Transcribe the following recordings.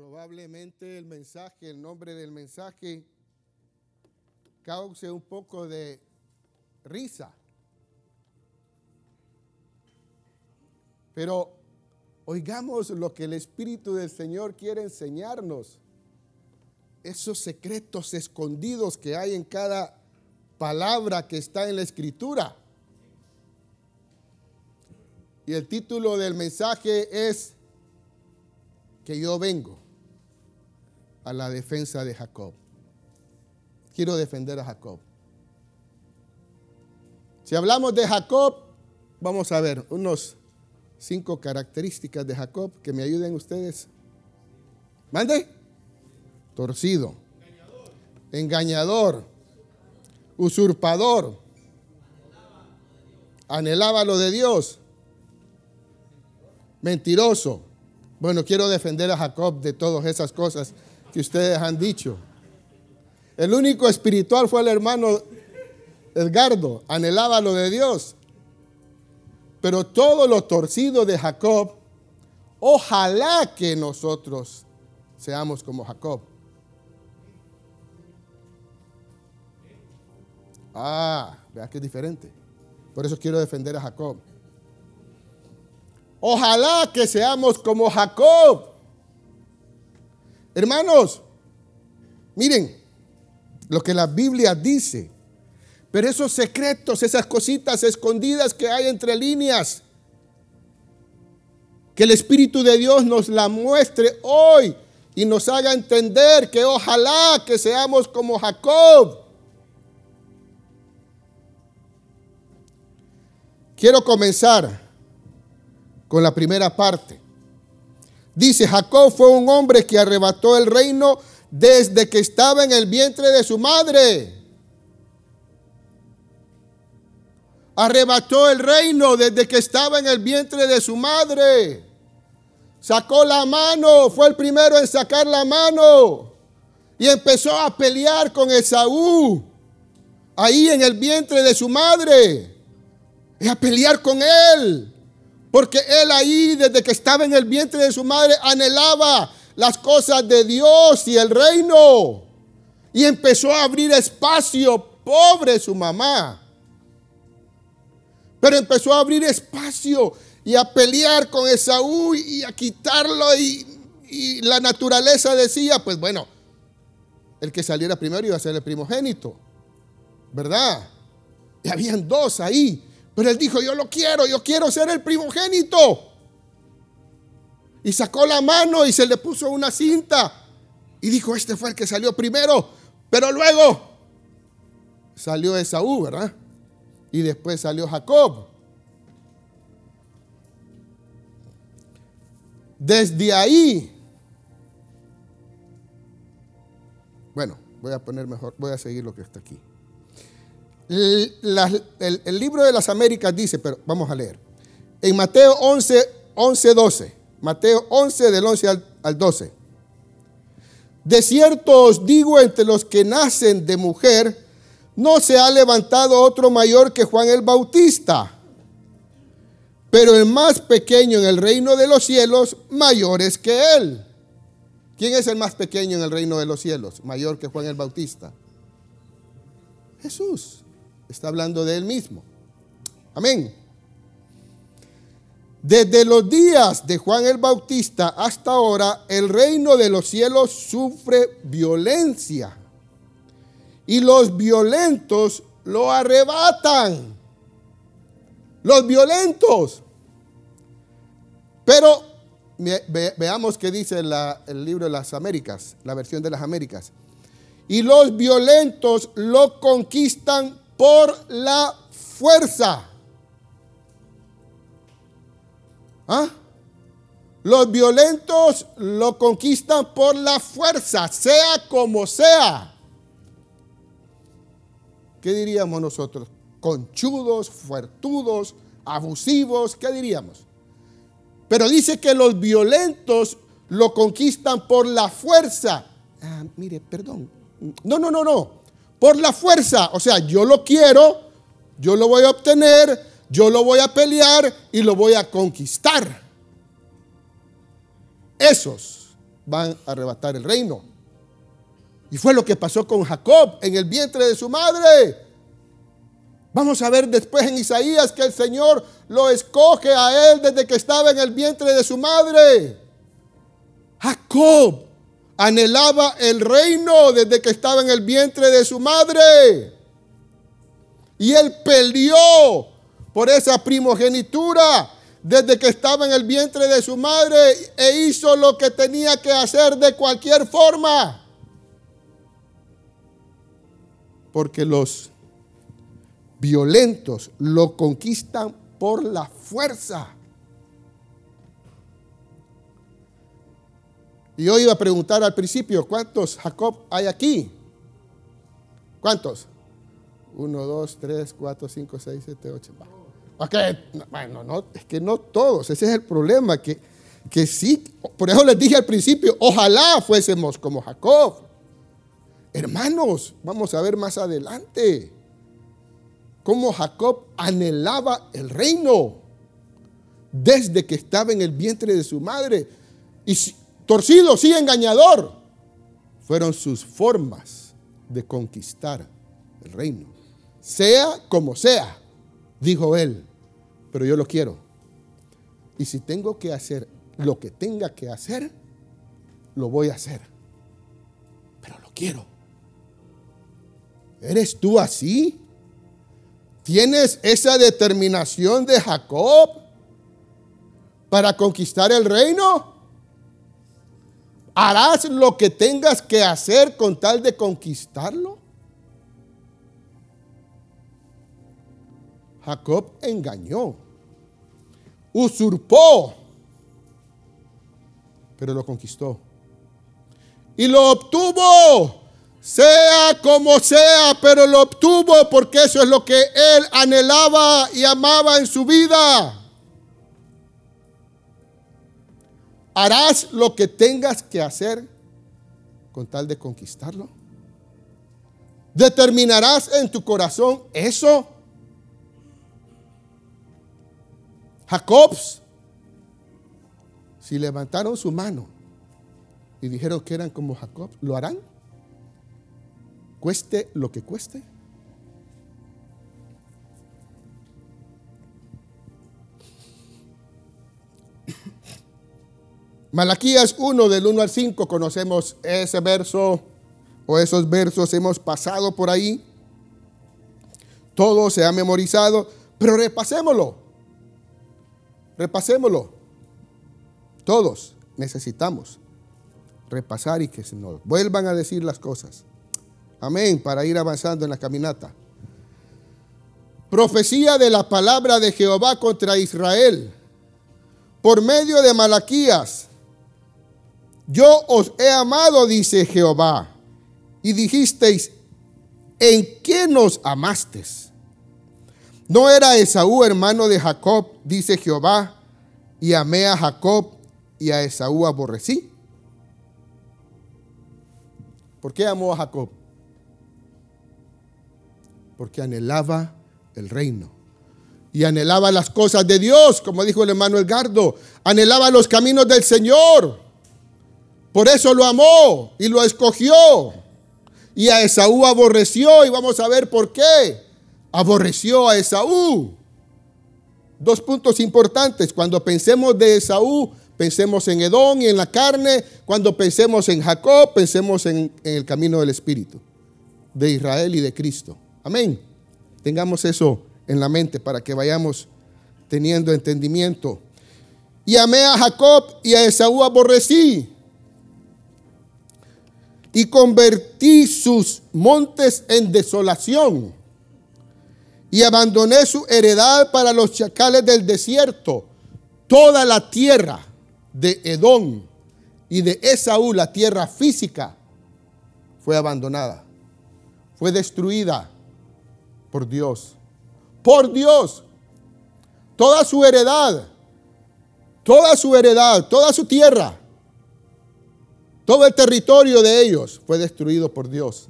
Probablemente el mensaje, el nombre del mensaje, cause un poco de risa. Pero oigamos lo que el Espíritu del Señor quiere enseñarnos. Esos secretos escondidos que hay en cada palabra que está en la Escritura. Y el título del mensaje es que yo vengo a la defensa de Jacob. Quiero defender a Jacob. Si hablamos de Jacob, vamos a ver unos cinco características de Jacob que me ayuden ustedes. Mande. Torcido. Engañador. Usurpador. Anhelaba lo de Dios. Mentiroso. Bueno, quiero defender a Jacob de todas esas cosas que ustedes han dicho. El único espiritual fue el hermano Edgardo, anhelaba lo de Dios. Pero todo lo torcido de Jacob, ojalá que nosotros seamos como Jacob. Ah, vea que es diferente. Por eso quiero defender a Jacob. Ojalá que seamos como Jacob. Hermanos, miren lo que la Biblia dice. Pero esos secretos, esas cositas escondidas que hay entre líneas, que el Espíritu de Dios nos la muestre hoy y nos haga entender que ojalá que seamos como Jacob. Quiero comenzar con la primera parte. Dice, Jacob fue un hombre que arrebató el reino desde que estaba en el vientre de su madre. Arrebató el reino desde que estaba en el vientre de su madre. Sacó la mano, fue el primero en sacar la mano. Y empezó a pelear con Esaú. Ahí en el vientre de su madre. Y a pelear con él. Porque él ahí, desde que estaba en el vientre de su madre, anhelaba las cosas de Dios y el reino. Y empezó a abrir espacio, pobre su mamá. Pero empezó a abrir espacio y a pelear con Esaú y a quitarlo. Y, y la naturaleza decía, pues bueno, el que saliera primero iba a ser el primogénito. ¿Verdad? Y habían dos ahí. Pero él dijo, yo lo quiero, yo quiero ser el primogénito. Y sacó la mano y se le puso una cinta. Y dijo, este fue el que salió primero. Pero luego salió Esaú, ¿verdad? Y después salió Jacob. Desde ahí, bueno, voy a poner mejor, voy a seguir lo que está aquí. El, libro de las Américas dice, pero vamos a leer. En Mateo 11, 11, 12. Mateo 11 del 11 al, al 12. De cierto os digo entre los que nacen de mujer, no se ha levantado otro mayor que Juan el Bautista. Pero el más pequeño en el reino de los cielos, mayor es que él. ¿Quién es el más pequeño en el reino de los cielos? Mayor que Juan el Bautista. Jesús. Está hablando de él mismo. Amén. Desde los días de Juan el Bautista hasta ahora, el reino de los cielos sufre violencia y los violentos lo arrebatan. Los violentos. Pero veamos qué dice el libro de las Américas, la versión de las Américas. Y los violentos lo conquistan por la fuerza. ¿Ah? Los violentos lo conquistan por la fuerza, sea como sea. ¿qué diríamos nosotros? Conchudos, fuertudos, abusivos, ¿qué diríamos? Pero dice que los violentos lo conquistan por la fuerza. Ah, mire, perdón. No, no, no, no. Por la fuerza. O sea, yo lo quiero, yo lo voy a obtener, yo lo voy a pelear y lo voy a conquistar. Esos van a arrebatar el reino. Y fue lo que pasó con Jacob en el vientre de su madre. Vamos a ver después en Isaías que el Señor lo escoge a él desde que estaba en el vientre de su madre. Jacob anhelaba el reino desde que estaba en el vientre de su madre. Y él peleó por esa primogenitura desde que estaba en el vientre de su madre e hizo lo que tenía que hacer de cualquier forma. Porque los violentos lo conquistan por la fuerza. Y yo iba a preguntar al principio, ¿cuántos Jacob hay aquí? ¿Cuántos? Uno, dos, tres, cuatro, cinco, seis, siete, ocho. Ok, bueno, no, es que no todos, ese es el problema, que, que sí, por eso les dije al principio, ojalá fuésemos como Jacob. Hermanos, vamos a ver más adelante cómo Jacob anhelaba el reino desde que estaba en el vientre de su madre. Y torcido, sí, engañador, fueron sus formas de conquistar el reino. Sea como sea, dijo él, pero yo lo quiero. Y si tengo que hacer lo que tenga que hacer, lo voy a hacer. Pero lo quiero. ¿Eres tú así? ¿Tienes esa determinación de Jacob para conquistar el reino? ¿Harás lo que tengas que hacer con tal de conquistarlo? Jacob engañó, usurpó, pero lo conquistó. Y lo obtuvo sea como sea, pero lo obtuvo porque eso es lo que él anhelaba y amaba en su vida. ¿Harás lo que tengas que hacer con tal de conquistarlo? ¿Determinarás en tu corazón eso? Jacobs, si levantaron su mano y dijeron que eran como Jacob, ¿lo harán? cueste lo que cueste. Malaquías 1 del 1 al 5 conocemos ese verso o esos versos, hemos pasado por ahí. Todo se ha memorizado, pero repasémoslo. Repasémoslo. Todos necesitamos repasar y que se nos vuelvan a decir las cosas. Amén, para ir avanzando en la caminata. Profecía de la palabra de Jehová contra Israel. Por medio de Malaquías. Yo os he amado, dice Jehová. Y dijisteis, ¿en qué nos amasteis? ¿No era Esaú hermano de Jacob, dice Jehová, y amé a Jacob y a Esaú aborrecí? ¿Por qué amó a Jacob? porque anhelaba el reino. Y anhelaba las cosas de Dios, como dijo el hermano Edgardo. Anhelaba los caminos del Señor. Por eso lo amó y lo escogió. Y a Esaú aborreció y vamos a ver por qué. Aborreció a Esaú. Dos puntos importantes. Cuando pensemos de Esaú, pensemos en Edom y en la carne. Cuando pensemos en Jacob, pensemos en, en el camino del Espíritu, de Israel y de Cristo. Amén. Tengamos eso en la mente para que vayamos teniendo entendimiento. Y amé a Jacob y a Esaú aborrecí. Y convertí sus montes en desolación. Y abandoné su heredad para los chacales del desierto. Toda la tierra de Edom y de Esaú, la tierra física, fue abandonada. Fue destruida por Dios. Por Dios. Toda su heredad. Toda su heredad. Toda su tierra. Todo el territorio de ellos fue destruido por Dios.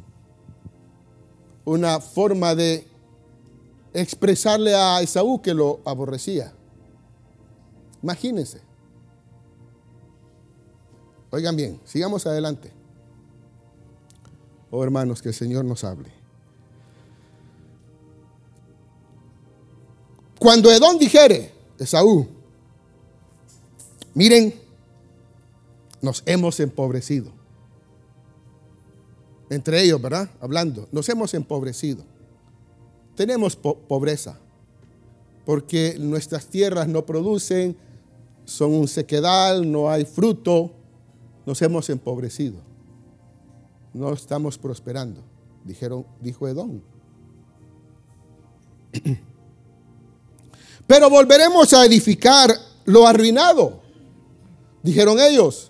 Una forma de expresarle a Esaú que lo aborrecía. Imagínense. Oigan bien, sigamos adelante. Oh hermanos, que el Señor nos hable. Cuando Edón dijere, Esaú, miren, nos hemos empobrecido. Entre ellos, ¿verdad? Hablando, nos hemos empobrecido. Tenemos pobreza, porque nuestras tierras no producen, son un sequedal, no hay fruto, nos hemos empobrecido. No estamos prosperando, dijeron, dijo Edom. Pero volveremos a edificar lo arruinado, dijeron ellos.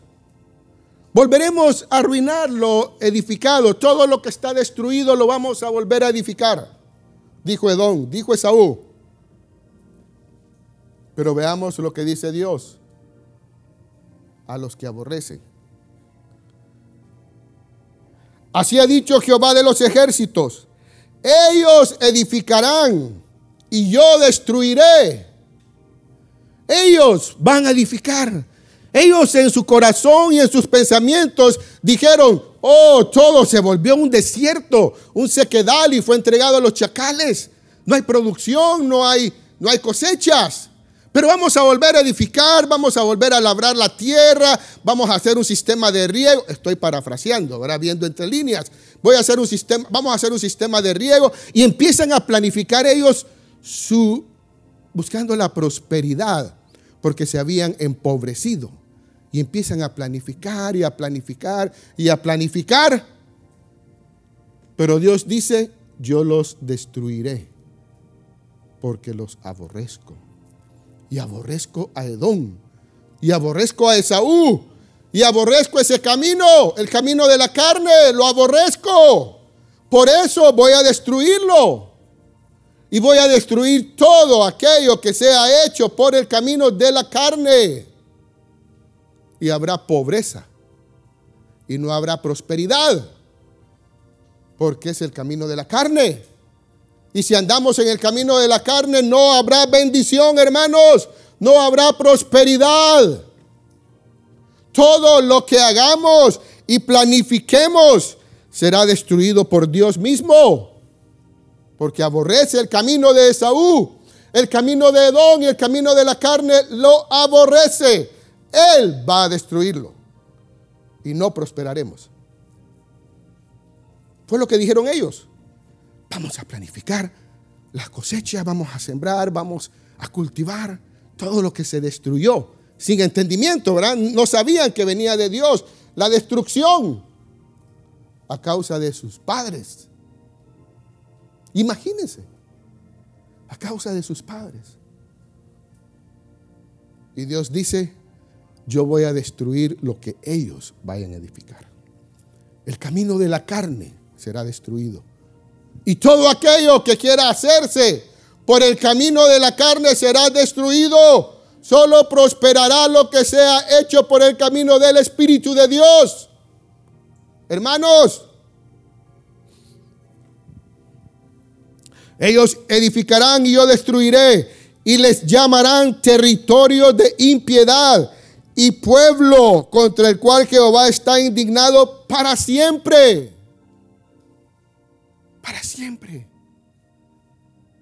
Volveremos a arruinar lo edificado. Todo lo que está destruido lo vamos a volver a edificar. Dijo Edom, dijo Esaú. Pero veamos lo que dice Dios a los que aborrecen. Así ha dicho Jehová de los ejércitos. Ellos edificarán y yo destruiré. Ellos van a edificar ellos en su corazón y en sus pensamientos dijeron, oh, todo se volvió un desierto, un sequedal y fue entregado a los chacales. No hay producción, no hay, no hay cosechas. Pero vamos a volver a edificar, vamos a volver a labrar la tierra, vamos a hacer un sistema de riego. Estoy parafraseando, ahora viendo entre líneas. Voy a hacer un sistema, vamos a hacer un sistema de riego y empiezan a planificar ellos su buscando la prosperidad porque se habían empobrecido. Y empiezan a planificar y a planificar y a planificar. Pero Dios dice, yo los destruiré porque los aborrezco. Y aborrezco a Edom. Y aborrezco a Esaú. Y aborrezco ese camino, el camino de la carne. Lo aborrezco. Por eso voy a destruirlo. Y voy a destruir todo aquello que sea hecho por el camino de la carne y habrá pobreza y no habrá prosperidad, porque es el camino de la carne. Y si andamos en el camino de la carne, no habrá bendición, hermanos, no habrá prosperidad. Todo lo que hagamos y planifiquemos será destruido por Dios mismo, porque aborrece el camino de Esaú, el camino de Edom y el camino de la carne lo aborrece. Él va a destruirlo y no prosperaremos. Fue lo que dijeron ellos. Vamos a planificar la cosecha, vamos a sembrar, vamos a cultivar todo lo que se destruyó. Sin entendimiento, ¿verdad? No sabían que venía de Dios la destrucción a causa de sus padres. Imagínense, a causa de sus padres. Y Dios dice, yo voy a destruir lo que ellos vayan a edificar. El camino de la carne será destruido. Y todo aquello que quiera hacerse por el camino de la carne será destruido. Solo prosperará lo que sea hecho por el camino del Espíritu de Dios. Hermanos, ellos edificarán y yo destruiré y les llamarán territorio de impiedad y pueblo contra el cual Jehová está indignado para siempre. Para siempre.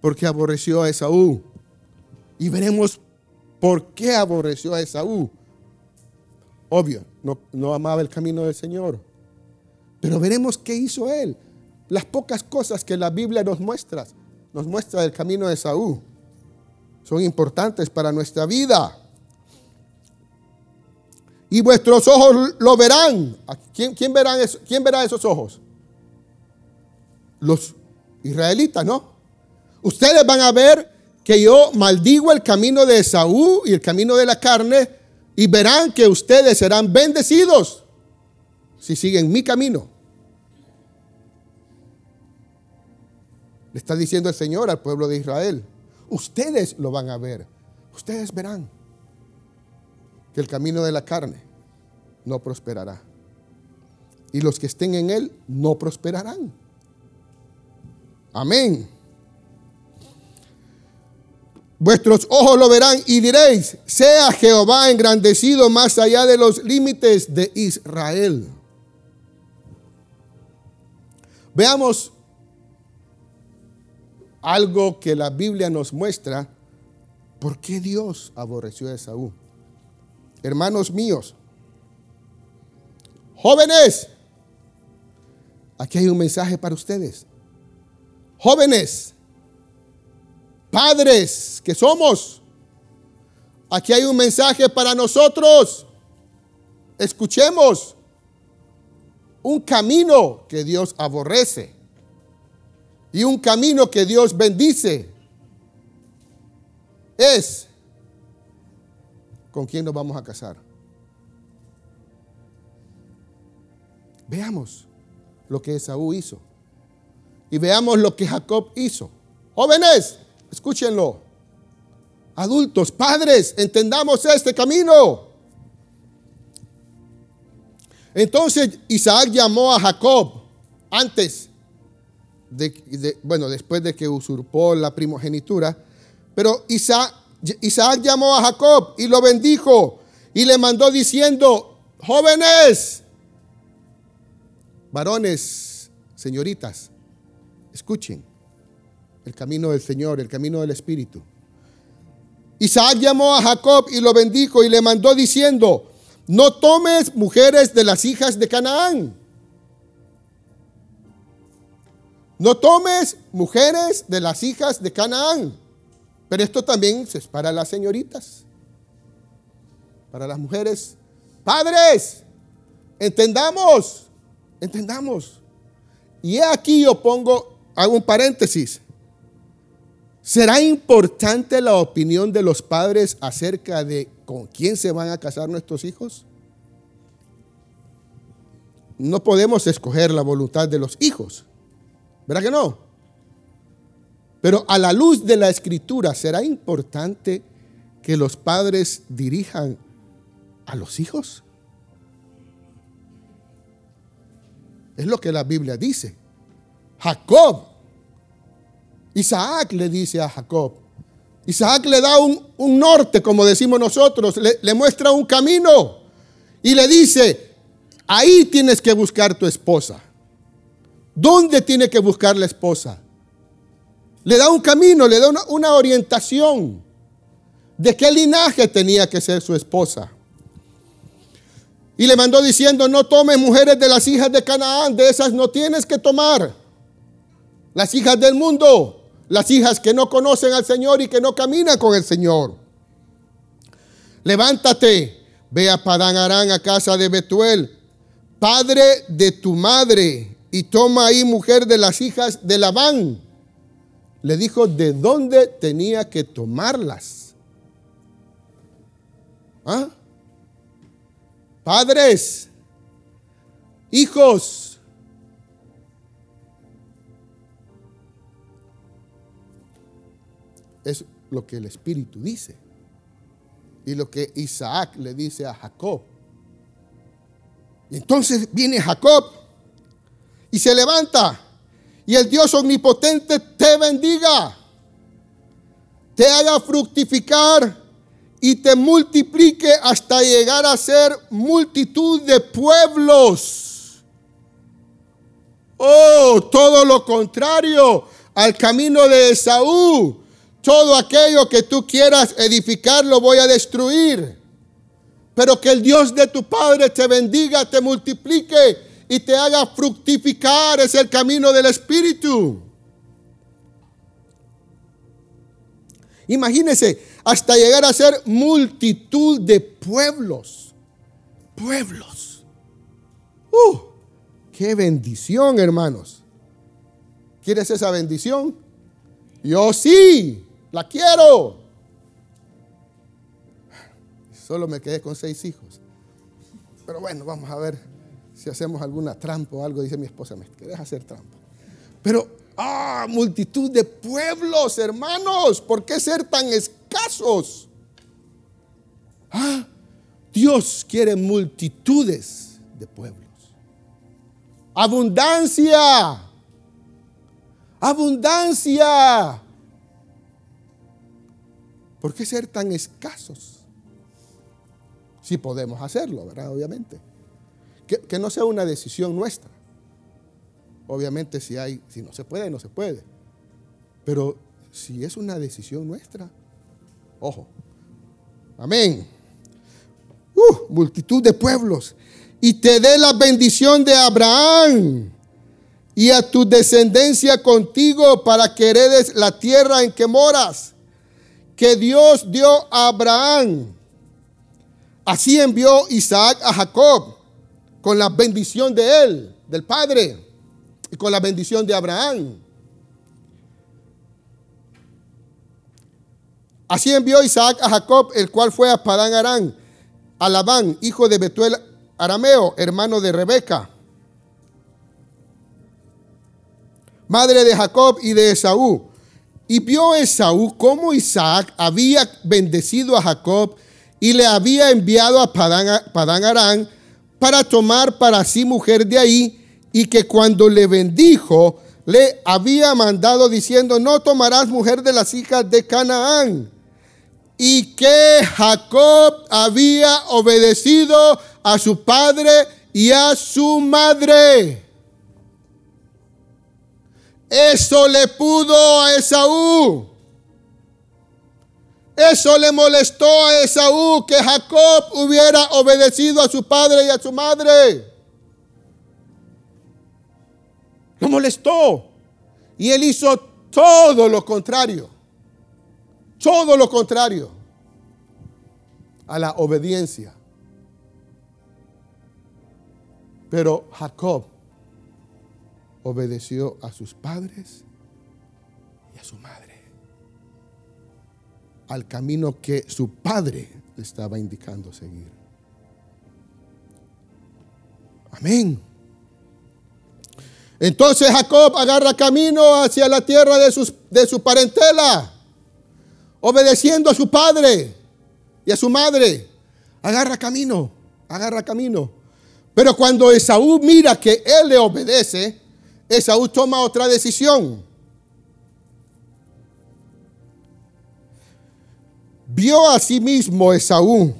Porque aborreció a Esaú. Y veremos por qué aborreció a Esaú. Obvio, no, no amaba el camino del Señor. Pero veremos qué hizo él. Las pocas cosas que la Biblia nos muestra, nos muestra el camino de Esaú, son importantes para nuestra vida y vuestros ojos lo verán. ¿Quién, quién, verán verá esos ojos? Los israelitas, ¿no? Ustedes van a ver que yo maldigo el camino de Esaú y el camino de la carne y verán que ustedes serán bendecidos si siguen mi camino. Le está diciendo el Señor al pueblo de Israel. Ustedes lo van a ver. Ustedes verán que el camino de la carne no prosperará. Y los que estén en él no prosperarán. Amén. Vuestros ojos lo verán y diréis, sea Jehová engrandecido más allá de los límites de Israel. Veamos algo que la Biblia nos muestra por qué Dios aborreció a Esaú. Hermanos míos, jóvenes, aquí hay un mensaje para ustedes. Jóvenes, Padres que somos, aquí hay un mensaje para nosotros. Escuchemos un camino que Dios aborrece y un camino que Dios bendice. Es con quién nos vamos a casar. Veamos lo que Esaú hizo. Y veamos lo que Jacob hizo. Jóvenes, Escúchenlo. Adultos, padres, entendamos este camino. Entonces Isaac llamó a Jacob antes de, bueno, después de que usurpó la primogenitura, pero Isaac, Isaac llamó a Jacob y lo bendijo y le mandó diciendo, jóvenes, varones, señoritas, escuchen el camino del Señor, el camino del Espíritu. Isaac llamó a Jacob y lo bendijo y le mandó diciendo, no tomes mujeres de las hijas de Canaán. No tomes mujeres de las hijas de Canaán. Pero esto también es para las señoritas, para las mujeres. Padres, entendamos, entendamos. Y aquí yo pongo, hago un paréntesis. ¿Será importante la opinión de los padres acerca de con quién se van a casar nuestros hijos? No podemos escoger la voluntad de los hijos. ¿Verdad que no? Pero a la luz de la escritura, ¿será importante que los padres dirijan a los hijos? Es lo que la Biblia dice. Jacob Isaac le dice a Jacob. Isaac le da un, norte, como decimos nosotros, le, le muestra un camino y le dice, ahí tienes que buscar tu esposa. ¿Dónde tiene que buscar la esposa? Le da un camino, le da una, orientación de qué linaje tenía que ser su esposa. Y le mandó diciendo, no tomes mujeres de las hijas de Canaán, de esas no tienes que tomar. Las hijas del mundo, las hijas que no conocen al Señor y que no caminan con el Señor. Levántate, ve a Padán Arán a casa de Betuel, padre de tu madre, y toma ahí mujer de las hijas de Labán. Le dijo de dónde tenía que tomarlas. ¿Ah? Padres, hijos, es lo que el Espíritu dice. Y lo que Isaac le dice a Jacob. Y entonces viene Jacob y se levanta. Y el Dios omnipotente te bendiga. Te haga fructificar y te multiplique hasta llegar a ser multitud de pueblos. Oh, todo lo contrario al camino de Esaú todo aquello que tú quieras edificar lo voy a destruir. Pero que el Dios de tu Padre te bendiga, te multiplique y te haga fructificar. Es el camino del Espíritu. Imagínese, hasta llegar a ser multitud de pueblos. Pueblos. ¡Uh! ¡Qué bendición, hermanos! ¿Quieres esa bendición? Yo sí. La quiero. Solo me quedé con seis hijos. Pero bueno, vamos a ver si hacemos alguna trampa o algo. Dice mi esposa, me querés hacer trampa. Pero, ah, multitud de pueblos, hermanos. ¿Por qué ser tan escasos? Ah, Dios quiere multitudes de pueblos. Abundancia. Abundancia. ¿Por qué ser tan escasos? Si podemos hacerlo, ¿verdad? Obviamente. Que, no sea una decisión nuestra. Obviamente si hay, si no se puede, no se puede. Pero si es una decisión nuestra, ojo. Amén. Uh, multitud de pueblos. Y te dé la bendición de Abraham y a tu descendencia contigo para que heredes la tierra en que moras, que Dios dio a Abraham. Así envió Isaac a Jacob con la bendición de él, del Padre, y con la bendición de Abraham. Así envió Isaac a Jacob, el cual fue a Padán Arán, a Labán, hijo de Betuel Arameo, hermano de Rebeca, madre de Jacob y de Esaú. Y vio Esaú cómo Isaac había bendecido a Jacob y le había enviado a Padán, Padán Arán para tomar para sí mujer de ahí, y que cuando le bendijo, le había mandado diciendo, no tomarás mujer de las hijas de Canaán y que Jacob había obedecido a su padre y a su madre. Eso le pudo a Esaú. Eso le molestó a Esaú que Jacob hubiera obedecido a su padre y a su madre. Lo molestó. Y él hizo todo lo contrario. Todo lo contrario a la obediencia. Pero Jacob obedeció a sus padres y a su madre. Al camino que su padre le estaba indicando seguir. Amén. Entonces Jacob agarra camino hacia la tierra de, sus, de su parentela obedeciendo a su padre y a su madre. Agarra camino, agarra camino. Pero cuando Esaú mira que él le obedece, Esaú toma otra decisión. Vio a sí mismo Esaú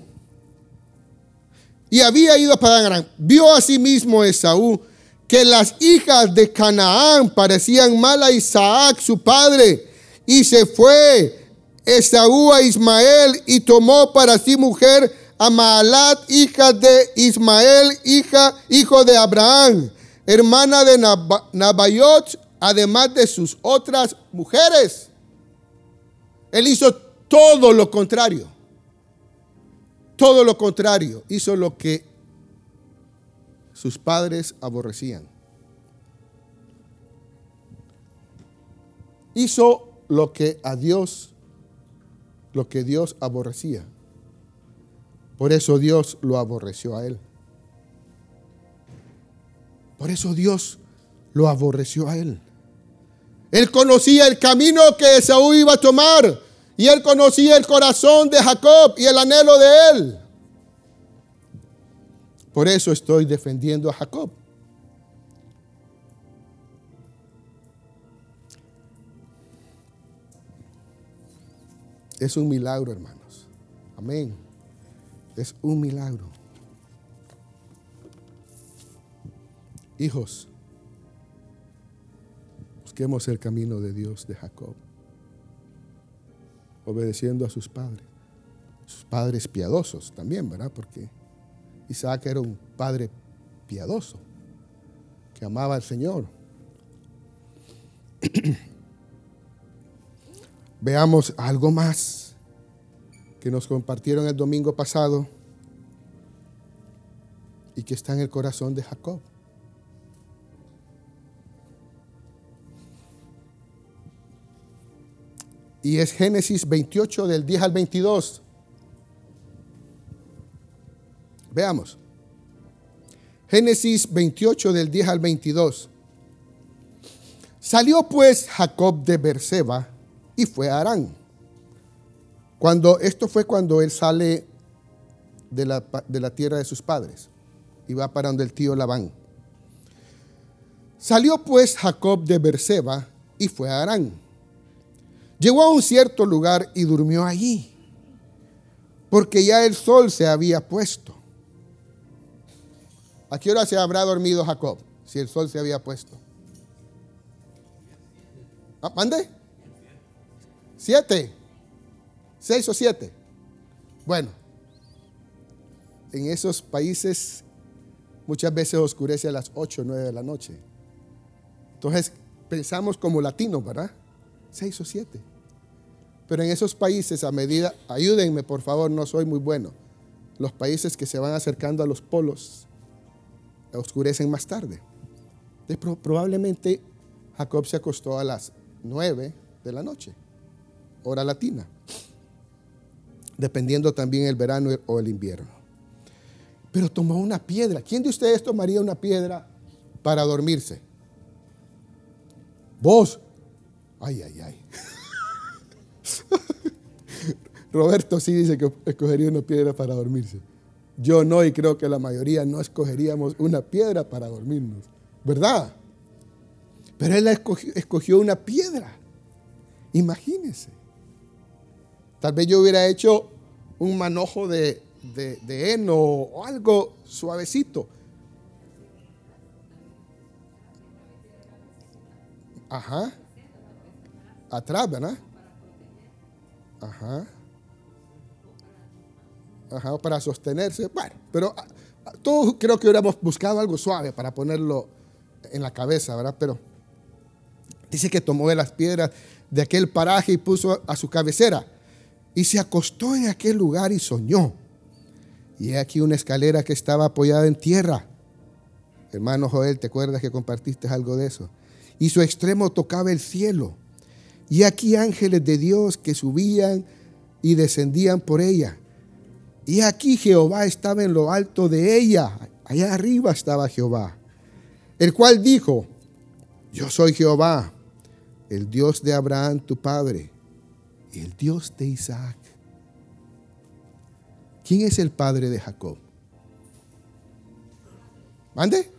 y había ido a Padán Vio a sí mismo Esaú que las hijas de Canaán parecían mal a Isaac, su padre, y se fue Esaú a Ismael y tomó para sí mujer a Maalat, hija de Ismael, hija, hijo de Abraham, hermana de Nabayot, además de sus otras mujeres. Él hizo todo lo contrario. Todo lo contrario. Hizo lo que sus padres aborrecían. Hizo lo que a Dios lo que Dios aborrecía. Por eso Dios lo aborreció a él. Por eso Dios lo aborreció a él. Él conocía el camino que Esaú iba a tomar. Y él conocía el corazón de Jacob y el anhelo de él. Por eso estoy defendiendo a Jacob. Es un milagro, hermanos. Amén. Es un milagro. Hijos, busquemos el camino de Dios de Jacob, obedeciendo a sus padres, sus padres piadosos también, ¿verdad? Porque Isaac era un padre piadoso, que amaba al Señor. Veamos algo más que nos compartieron el domingo pasado y que está en el corazón de Jacob. Y es Génesis 28 del 10 al 22. Veamos. Génesis 28 del 10 al 22. Salió pues Jacob de Berseba y fue a Arán. Cuando, esto fue cuando él sale de la, de la tierra de sus padres y va para donde el tío Labán. Salió pues Jacob de Berseba y fue a Arán. Llegó a un cierto lugar y durmió allí, porque ya el sol se había puesto. ¿A qué hora se habrá dormido Jacob? Si el sol se había puesto. Ah, ¿Mande? ¿Siete? ¿Seis o siete? Bueno, en esos países muchas veces oscurece a las ocho o nueve de la noche. Entonces pensamos como latinos, ¿verdad? Seis o siete. Pero en esos países, a medida, ayúdenme por favor, no soy muy bueno. Los países que se van acercando a los polos oscurecen más tarde. probablemente Jacob se acostó a las nueve de la noche, hora latina, dependiendo también el verano o el invierno. Pero tomó una piedra. ¿Quién de ustedes tomaría una piedra para dormirse? Vos. Ay, ay, ay. Roberto sí dice que escogería una piedra para dormirse. Yo no, y creo que la mayoría no escogeríamos una piedra para dormirnos. ¿Verdad? Pero él escogió, una piedra. Imagínense. Tal vez yo hubiera hecho un manojo de, de heno o algo suavecito. Ajá. Atrás, ¿verdad? Ajá. Ajá, para sostenerse. Bueno, pero ah, ah, todos creo que hubiéramos buscado algo suave para ponerlo en la cabeza, ¿verdad? Pero dice que tomó de las piedras de aquel paraje y puso a su cabecera y se acostó en aquel lugar y soñó. Y he aquí una escalera que estaba apoyada en tierra. Hermano Joel, ¿te acuerdas que compartiste algo de eso? Y su extremo tocaba el cielo. Y aquí ángeles de Dios que subían y descendían por ella. Y aquí Jehová estaba en lo alto de ella. Allá arriba estaba Jehová. El cual dijo, yo soy Jehová, el Dios de Abraham tu padre, y el Dios de Isaac. ¿Quién es el padre de Jacob? ¿Mande?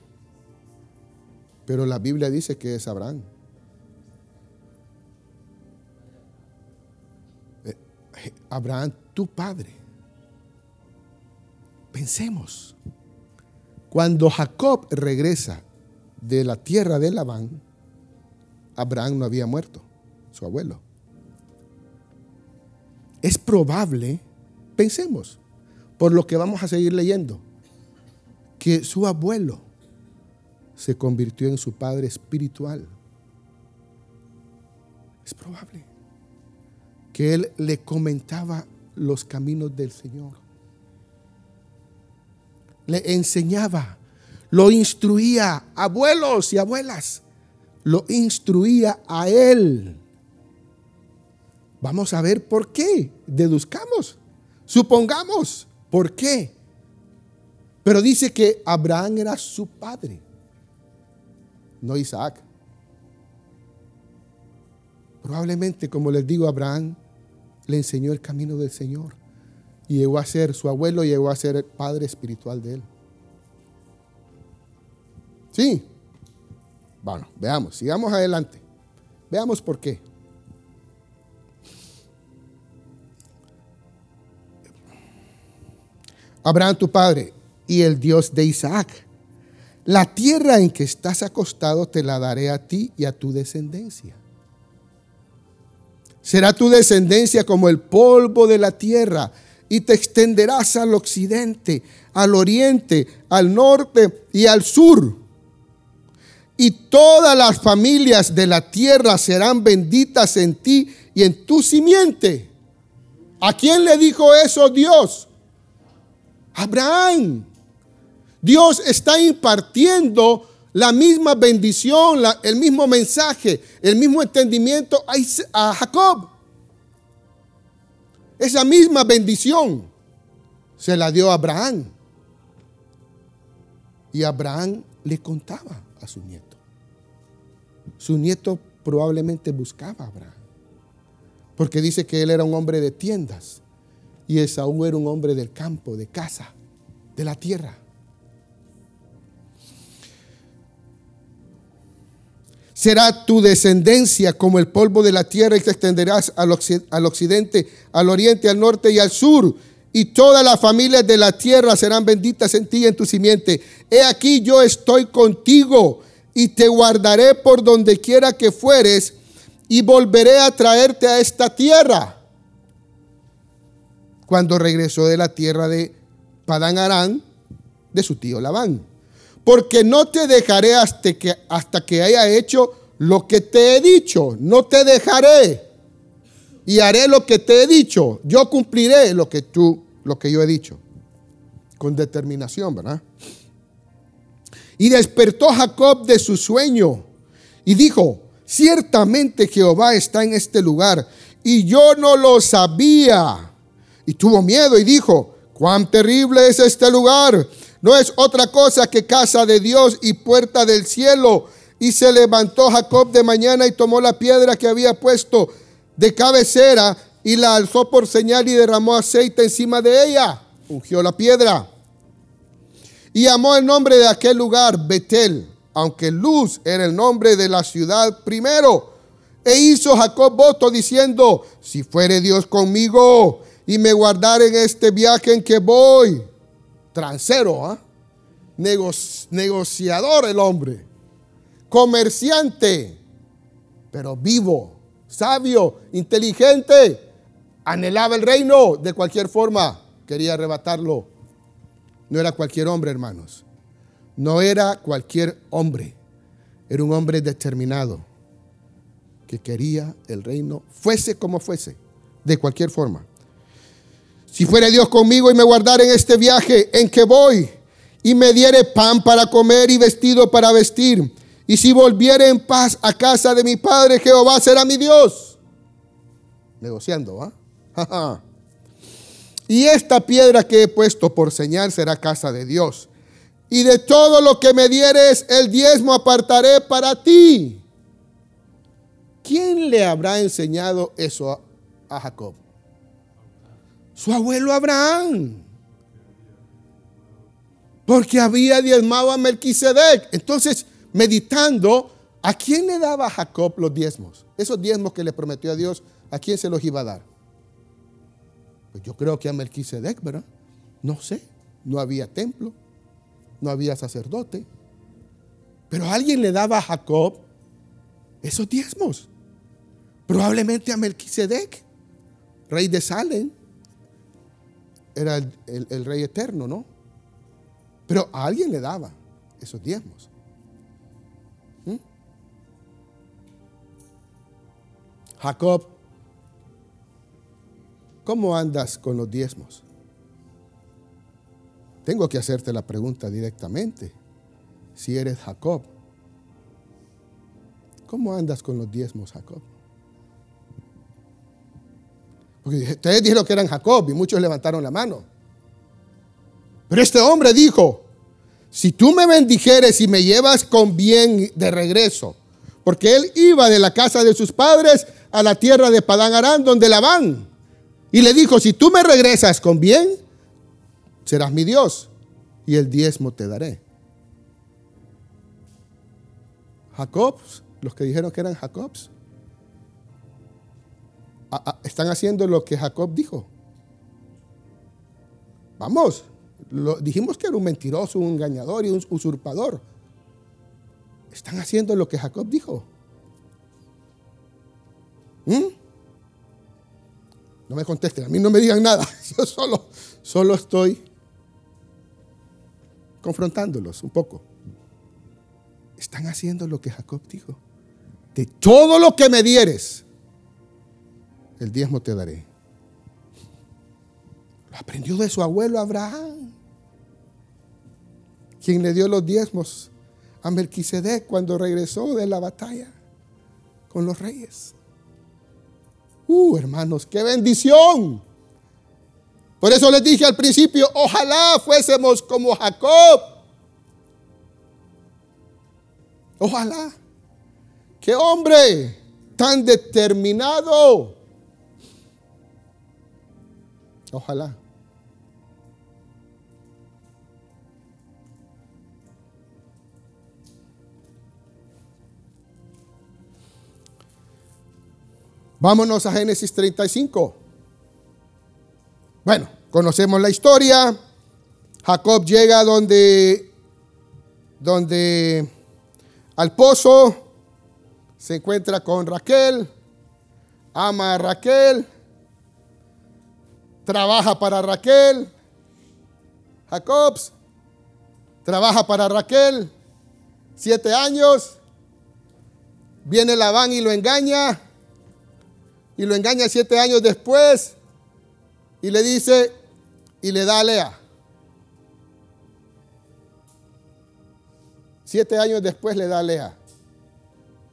Pero la Biblia dice que es Abraham. Abraham, tu padre. Pensemos, cuando Jacob regresa de la tierra de Labán, Abraham no había muerto, su abuelo. Es probable, pensemos, por lo que vamos a seguir leyendo, que su abuelo se convirtió en su padre espiritual. Es probable que él le comentaba los caminos del Señor. Le enseñaba, lo instruía, abuelos y abuelas, lo instruía a él. Vamos a ver por qué. Deduzcamos, supongamos por qué. Pero dice que Abraham era su padre no Isaac. Probablemente, como les digo, Abraham le enseñó el camino del Señor y llegó a ser su abuelo, llegó a ser el padre espiritual de él. Sí. Bueno, veamos, sigamos adelante. Veamos por qué. Abraham tu padre y el Dios de Isaac la tierra en que estás acostado te la daré a ti y a tu descendencia. Será tu descendencia como el polvo de la tierra y te extenderás al occidente, al oriente, al norte y al sur. Y todas las familias de la tierra serán benditas en ti y en tu simiente. ¿A quién le dijo eso Dios? Abraham. Dios está impartiendo la misma bendición, el mismo mensaje, el mismo entendimiento a, Jacob. Esa misma bendición se la dio a Abraham. Y Abraham le contaba a su nieto. Su nieto probablemente buscaba a Abraham. Porque dice que él era un hombre de tiendas y Esaú era un hombre del campo, de casa, de la tierra. Será tu descendencia como el polvo de la tierra y te extenderás al, occidente, al oriente, al norte y al sur. Y todas las familias de la tierra serán benditas en ti y en tu simiente. He aquí yo estoy contigo y te guardaré por donde quiera que fueres y volveré a traerte a esta tierra. Cuando regresó de la tierra de Padán Arán, de su tío Labán porque no te dejaré hasta que, hasta que haya hecho lo que te he dicho. No te dejaré y haré lo que te he dicho. Yo cumpliré lo que tú, lo que yo he dicho. Con determinación, ¿verdad? Y despertó Jacob de su sueño y dijo, ciertamente Jehová está en este lugar y yo no lo sabía. Y tuvo miedo y dijo, cuán terrible es este lugar no es otra cosa que casa de Dios y puerta del cielo. Y se levantó Jacob de mañana y tomó la piedra que había puesto de cabecera y la alzó por señal y derramó aceite encima de ella. Ungió la piedra. Y llamó el nombre de aquel lugar Betel, aunque Luz era el nombre de la ciudad primero. E hizo Jacob voto diciendo, si fuere Dios conmigo y me guardare en este viaje en que voy, transero, ¿ah? negociador el hombre, comerciante, pero vivo, sabio, inteligente, anhelaba el reino de cualquier forma, quería arrebatarlo. No era cualquier hombre, hermanos. No era cualquier hombre. Era un hombre determinado que quería el reino, fuese como fuese, de cualquier forma. Si fuere Dios conmigo y me guardara en este viaje en que voy, y me diere pan para comer y vestido para vestir, y si volviere en paz a casa de mi padre, Jehová será mi Dios. Negociando, ¿ah? y esta piedra que he puesto por señal será casa de Dios. Y de todo lo que me dieres, el diezmo apartaré para ti. ¿Quién le habrá enseñado eso a Jacob? Su abuelo Abraham. Porque había diezmado a Melquisedec. Entonces, meditando, ¿a quién le daba Jacob los diezmos? Esos diezmos que le prometió a Dios, ¿a quién se los iba a dar? Pues yo creo que a Melquisedec, ¿verdad? No sé, no había templo, no había sacerdote. Pero alguien le daba a Jacob esos diezmos. Probablemente a Melquisedec, rey de Salem era el, rey eterno, ¿no? Pero a alguien le daba esos diezmos. ¿Mm? Jacob, ¿cómo andas con los diezmos? Tengo que hacerte la pregunta directamente. Si eres Jacob, ¿cómo andas con los diezmos, Jacob? Ustedes dijeron que eran Jacob y muchos levantaron la mano. Pero este hombre dijo, si tú me bendijeres y me llevas con bien de regreso, porque él iba de la casa de sus padres a la tierra de Padán Arán, donde la van. Y le dijo, si tú me regresas con bien, serás mi Dios y el diezmo te daré. Jacobs, los que dijeron que eran Jacobs, están haciendo lo que Jacob dijo. Vamos, dijimos que era un mentiroso, un engañador y un usurpador. Están haciendo lo que Jacob dijo. ¿Mm? No me contesten, a mí no me digan nada. Yo solo, solo estoy confrontándolos un poco. Están haciendo lo que Jacob dijo. De todo lo que me dieres, el diezmo te daré. Lo aprendió de su abuelo Abraham, quien le dio los diezmos a Melquisedec cuando regresó de la batalla con los reyes. Uh, hermanos, qué bendición. Por eso les dije al principio, ojalá fuésemos como Jacob. Ojalá. Qué hombre tan determinado Ojalá. Vámonos a Génesis 35. Bueno, conocemos la historia. Jacob llega donde, donde al pozo, se encuentra con Raquel, ama a Raquel, trabaja para Raquel. Jacob trabaja para Raquel, siete años. Viene Labán y lo engaña. Y lo engaña siete años después. Y le dice, y le da a Lea. Siete años después le da a Lea.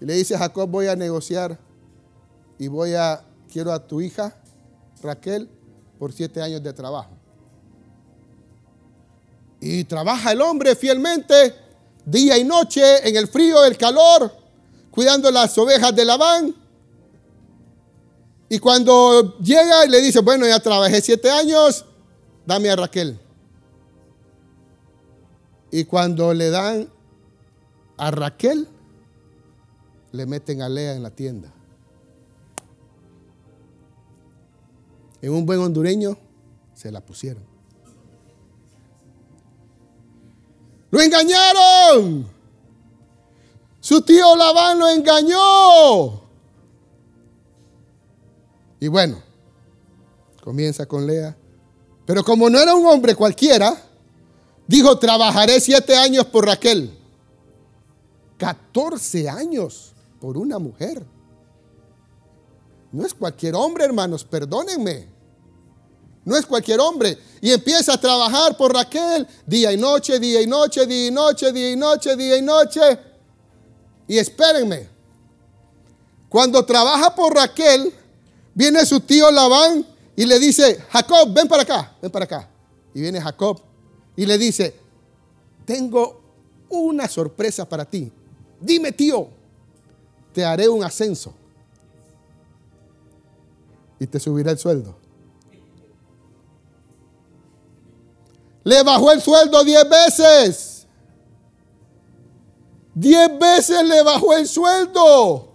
Y le dice a Jacob, voy a negociar y voy a, quiero a tu hija, Raquel, por siete años de trabajo. Y trabaja el hombre fielmente, día y noche, en el frío, el calor, cuidando las ovejas de Labán. Y cuando llega y le dice, bueno, ya trabajé siete años, dame a Raquel. Y cuando le dan a Raquel, le meten a Lea en la tienda. En un buen hondureño se la pusieron. Lo engañaron. Su tío Labán lo engañó. Y bueno, comienza con Lea. Pero como no era un hombre cualquiera, dijo, trabajaré siete años por Raquel. 14 años por una mujer. No es cualquier hombre, hermanos, perdónenme. No es cualquier hombre. Y empieza a trabajar por Raquel día y noche, día y noche, día y noche, día y noche, día y noche. Y espérenme. Cuando trabaja por Raquel, viene su tío Labán y le dice, Jacob, ven para acá, ven para acá. Y viene Jacob y le dice, tengo una sorpresa para ti. Dime, tío, te haré un ascenso y te subirá el sueldo. Le bajó el sueldo diez veces. Diez veces le bajó el sueldo.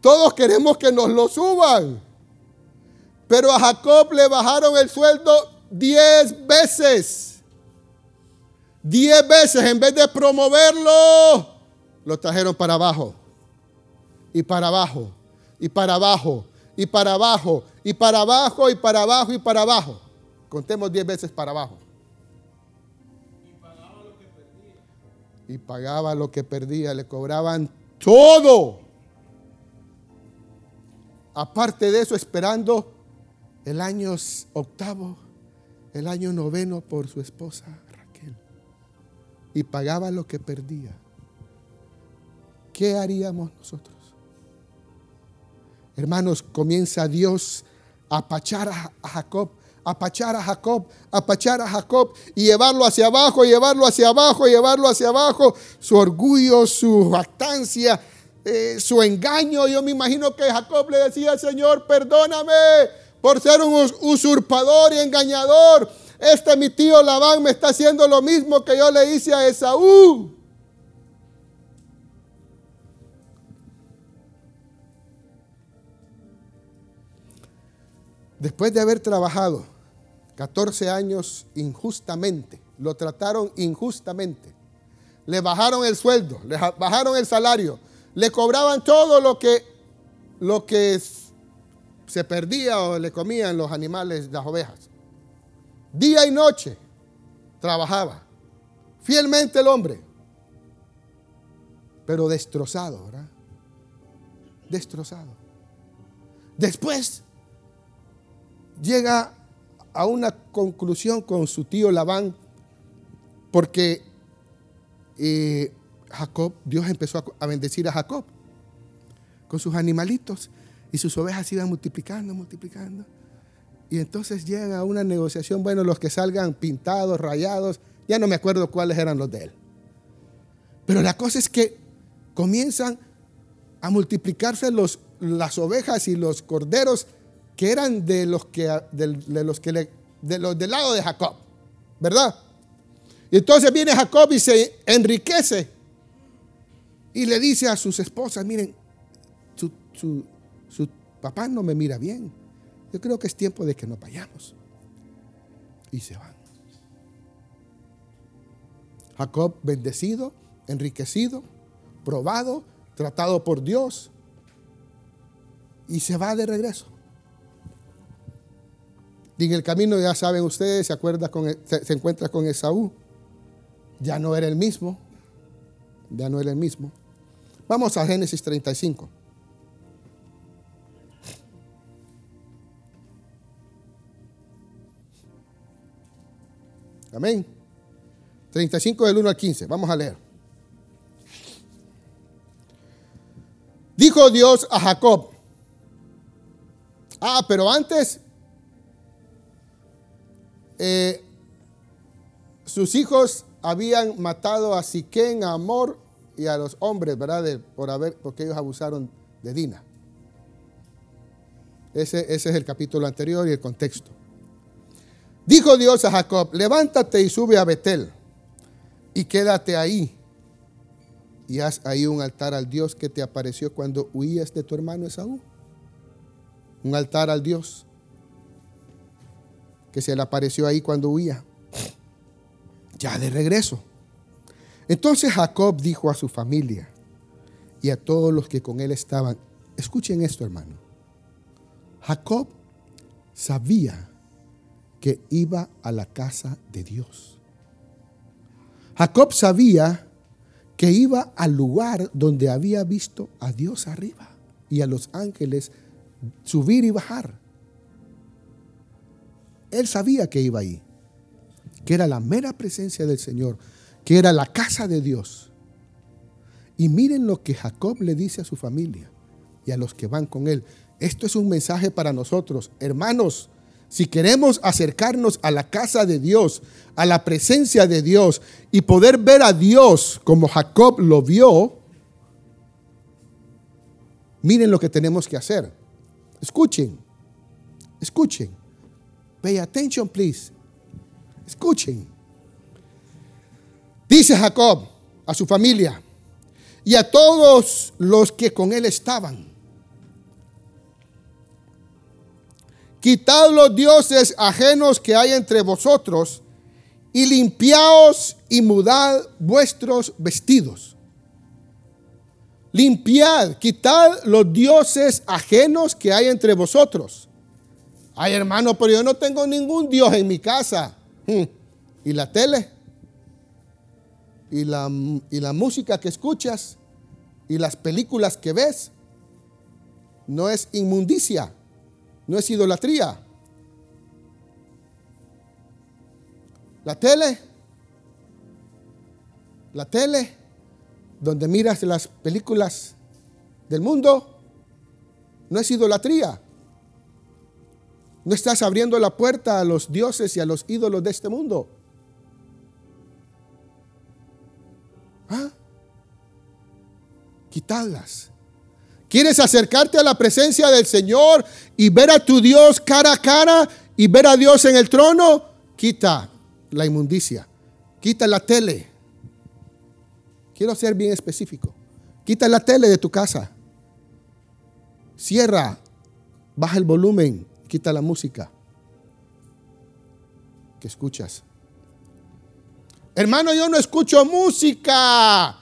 Todos queremos que nos lo suban. Pero a Jacob le bajaron el sueldo diez veces. Diez veces en vez de promoverlo, lo trajeron para abajo. Y para abajo. Y para abajo. Y para abajo. Y para abajo. Y para abajo. Y para abajo. Contemos diez veces para abajo. Y pagaba lo que perdía. Le cobraban todo. Aparte de eso, esperando el año octavo, el año noveno por su esposa Raquel. Y pagaba lo que perdía. ¿qué haríamos nosotros? Hermanos, comienza Dios a apachar a Jacob, a apachar a Jacob, a apachar a Jacob y llevarlo hacia abajo, llevarlo hacia abajo, llevarlo hacia abajo. Su orgullo, su jactancia, eh, su engaño. Yo me imagino que Jacob le decía, Señor, perdóname por ser un usurpador y engañador. Este mi tío Labán me está haciendo lo mismo que yo le hice a Esaú. Después de haber trabajado 14 años injustamente, lo trataron injustamente, le bajaron el sueldo, le bajaron el salario, le cobraban todo lo que, lo que se perdía o le comían los animales, las ovejas. Día y noche trabajaba, fielmente el hombre, pero destrozado, ¿verdad? Destrozado. Después llega a una conclusión con su tío Labán, porque eh, Jacob, Dios empezó a bendecir a Jacob con sus animalitos y sus ovejas iban multiplicando, multiplicando. Y entonces llega a una negociación, bueno, los que salgan pintados, rayados, ya no me acuerdo cuáles eran los de él. Pero la cosa es que comienzan a multiplicarse los, las ovejas y los corderos que eran de los que, de, los que de del lado de Jacob, ¿verdad? Y entonces viene Jacob y se enriquece y le dice a sus esposas, miren, su, papá no me mira bien. Yo creo que es tiempo de que nos vayamos. Y se van. Jacob bendecido, enriquecido, probado, tratado por Dios. Y se va de regreso. Y en el camino, ya saben ustedes, se, acuerda con, se, se encuentra con Esaú. Ya no era el mismo. Ya no era el mismo. Vamos a Génesis 35. Amén. 35 del 1 al 15. Vamos a leer. Dijo Dios a Jacob. Ah, pero antes eh, sus hijos habían matado a Siquén, a Amor y a los hombres, ¿verdad? por haber, porque ellos abusaron de Dina. Ese, ese es el capítulo anterior y el contexto. Dijo Dios a Jacob, levántate y sube a Betel y quédate ahí. Y haz ahí un altar al Dios que te apareció cuando huías de tu hermano Esaú. Un altar al Dios que se le apareció ahí cuando huía. Ya de regreso. Entonces Jacob dijo a su familia y a todos los que con él estaban, escuchen esto hermano. Jacob sabía que iba a la casa de Dios. Jacob sabía que iba al lugar donde había visto a Dios arriba y a los ángeles subir y bajar. Él sabía que iba ahí, que era la mera presencia del Señor, que era la casa de Dios. Y miren lo que Jacob le dice a su familia y a los que van con él. Esto es un mensaje para nosotros, hermanos. Si queremos acercarnos a la casa de Dios, a la presencia de Dios y poder ver a Dios como Jacob lo vio, miren lo que tenemos que hacer. Escuchen, escuchen. Pay attention, please. Escuchen. Dice Jacob a su familia y a todos los que con él estaban Quitad los dioses ajenos que hay entre vosotros y limpiaos y mudad vuestros vestidos. Limpiad, quitad los dioses ajenos que hay entre vosotros. Ay, hermano, pero yo no tengo ningún dios en mi casa. Hmm. ¿Y la tele? ¿Y la, ¿Y la música que escuchas? ¿Y las películas que ves? No es inmundicia no es idolatría. La tele, la tele, donde miras las películas del mundo, no es idolatría. No estás abriendo la puerta a los dioses y a los ídolos de este mundo. ¿Ah? Quitadlas. ¿Quieres acercarte a la presencia del Señor y ver a tu Dios cara a cara y ver a Dios en el trono? Quita la inmundicia. Quita la tele. Quiero ser bien específico. Quita la tele de tu casa. Cierra. Baja el volumen. Quita la música que escuchas. Hermano, yo no escucho música.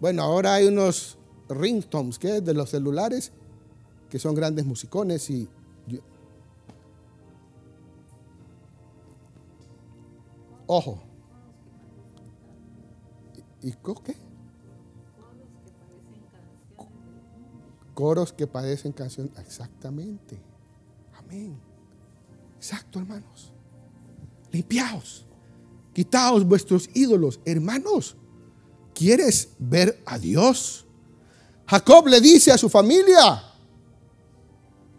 Bueno, ahora hay unos ringtones, que de los celulares, que son grandes musicones y ojo. ¿Y qué? Coros que padecen canción. Exactamente. Amén. Exacto, hermanos. Limpiaos. Quitaos vuestros ídolos. Hermanos, ¿quieres ver a Dios? Jacob le dice a su familia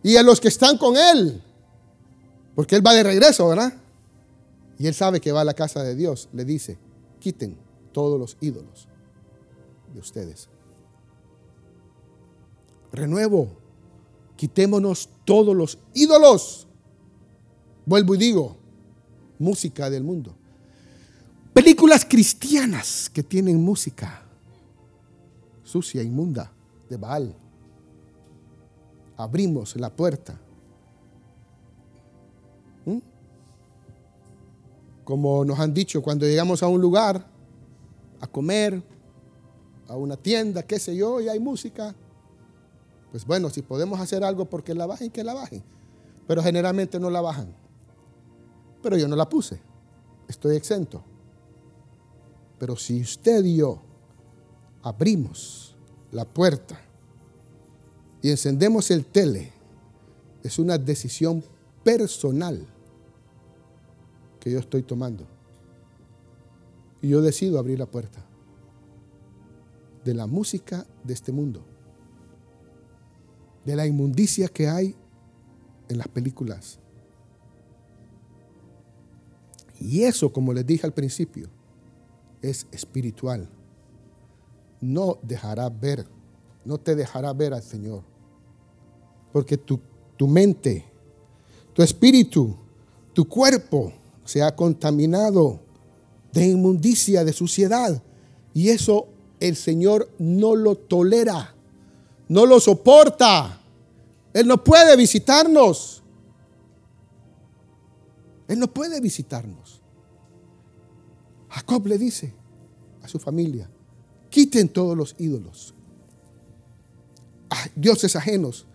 y a los que están con él, porque él va de regreso, ¿verdad? Y él sabe que va a la casa de Dios, le dice, quiten todos los ídolos de ustedes. Renuevo, quitémonos todos los ídolos. Vuelvo y digo, música del mundo. Películas cristianas que tienen música sucia, inmunda de Baal. abrimos la puerta. ¿Mm? Como nos han dicho, cuando llegamos a un lugar a comer, a una tienda, qué sé yo, y hay música, pues bueno, si podemos hacer algo porque la bajen, que la bajen. Pero generalmente no la bajan. Pero yo no la puse. Estoy exento. Pero si usted y yo abrimos la puerta y encendemos el tele, es una decisión personal que yo estoy tomando. Y yo decido abrir la puerta de la música de este mundo, de la inmundicia que hay en las películas. Y eso, como les dije al principio, es espiritual. No dejará ver, no te dejará ver al Señor. Porque tu, tu mente, tu espíritu, tu cuerpo se ha contaminado de inmundicia, de suciedad. Y eso el Señor no lo tolera, no lo soporta. Él no puede visitarnos. Él no puede visitarnos. Jacob le dice a su familia, quiten todos los ídolos, dioses ajenos,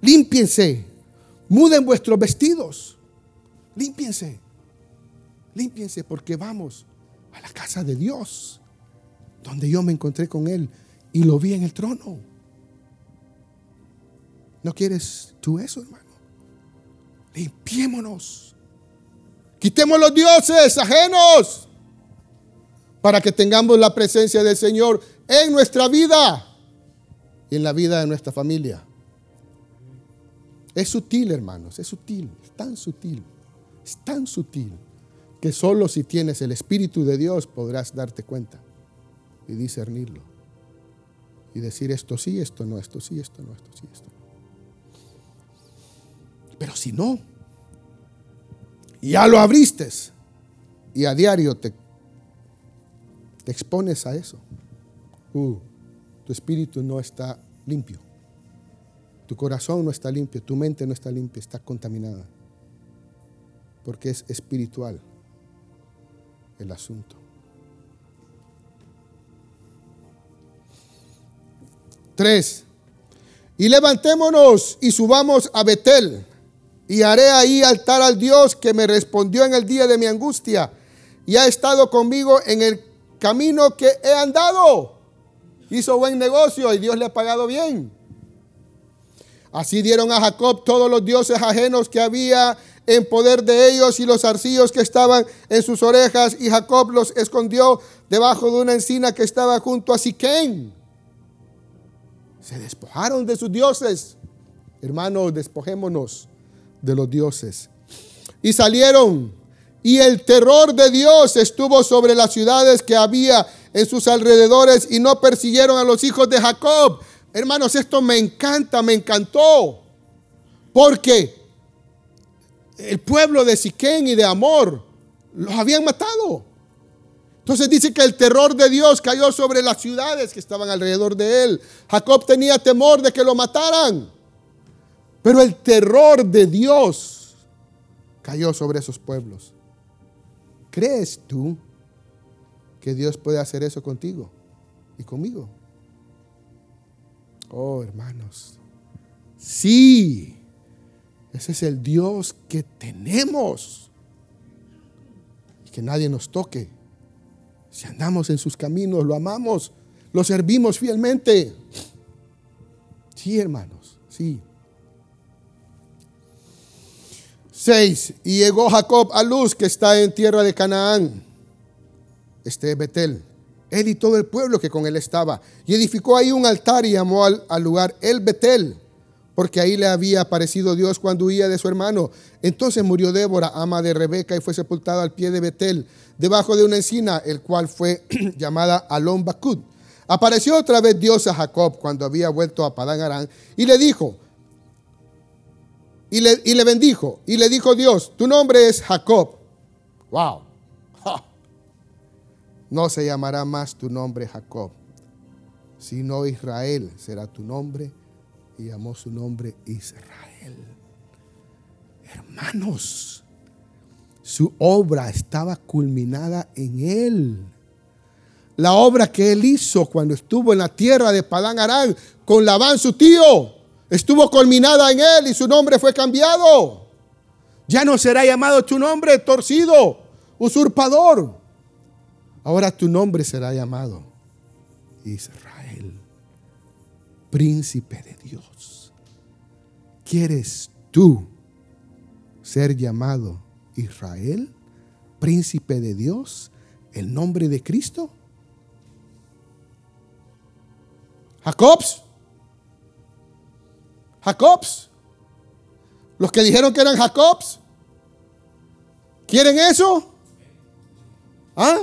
límpiense, muden vuestros vestidos, límpiense, límpiense porque vamos a la casa de Dios, donde yo me encontré con Él y lo vi en el trono. ¿No quieres tú eso, hermano? Limpiémonos. Quitemos los dioses ajenos para que tengamos la presencia del Señor en nuestra vida y en la vida de nuestra familia. Es sutil, hermanos, es sutil, es tan sutil, es tan sutil que solo si tienes el Espíritu de Dios podrás darte cuenta y discernirlo. Y decir esto sí, esto no, esto sí, esto no, esto sí, esto no. Pero si no, ya lo abriste y a diario te, te expones a eso. Uh, tu espíritu no está limpio. Tu corazón no está limpio, tu mente no está limpia, está contaminada. Porque es espiritual el asunto. Tres. Y levantémonos y subamos a Betel y haré ahí altar al Dios que me respondió en el día de mi angustia y ha estado conmigo en el camino que he andado. Hizo buen negocio y Dios le ha pagado bien. Así dieron a Jacob todos los dioses ajenos que había en poder de ellos y los arcillos que estaban en sus orejas y Jacob los escondió debajo de una encina que estaba junto a Siquén. Se despojaron de sus dioses. Hermanos, despojémonos de los dioses. Y salieron, y el terror de Dios estuvo sobre las ciudades que había en sus alrededores y no persiguieron a los hijos de Jacob. Hermanos, esto me encanta, me encantó. Porque el pueblo de Siquén y de Amor los habían matado. Entonces dice que el terror de Dios cayó sobre las ciudades que estaban alrededor de él. Jacob tenía temor de que lo mataran. Pero el terror de Dios cayó sobre esos pueblos. ¿Crees tú que Dios puede hacer eso contigo y conmigo? Oh, hermanos. Sí, ese es el Dios que tenemos. Y que nadie nos toque. Si andamos en sus caminos, lo amamos, lo servimos fielmente. Sí, hermanos, sí. 6. Y llegó Jacob a Luz, que está en tierra de Canaán. Este es Betel. Él y todo el pueblo que con él estaba. Y edificó ahí un altar y llamó al, al lugar El Betel, porque ahí le había aparecido Dios cuando huía de su hermano. Entonces murió Débora, ama de Rebeca, y fue sepultada al pie de Betel, debajo de una encina, el cual fue llamada Alon Bakut. Apareció otra vez Dios a Jacob cuando había vuelto a Padán Arán y le dijo, y le, bendijo. Y le dijo Dios, tu nombre es Jacob. Wow. No se llamará más tu nombre Jacob, sino Israel será tu nombre y llamó su nombre Israel. Hermanos, su obra estaba culminada en él. La obra que él hizo cuando estuvo en la tierra de Padán Arán con Labán su tío, estuvo culminada en él y su nombre fue cambiado. Ya no será llamado tu nombre torcido, usurpador. Ahora tu nombre será llamado Israel, príncipe de Dios. ¿Quieres tú ser llamado Israel, príncipe de Dios, el nombre de Cristo? Jacobs. Jacobs. Los que dijeron que eran Jacobs. ¿Quieren eso? ¿Ah?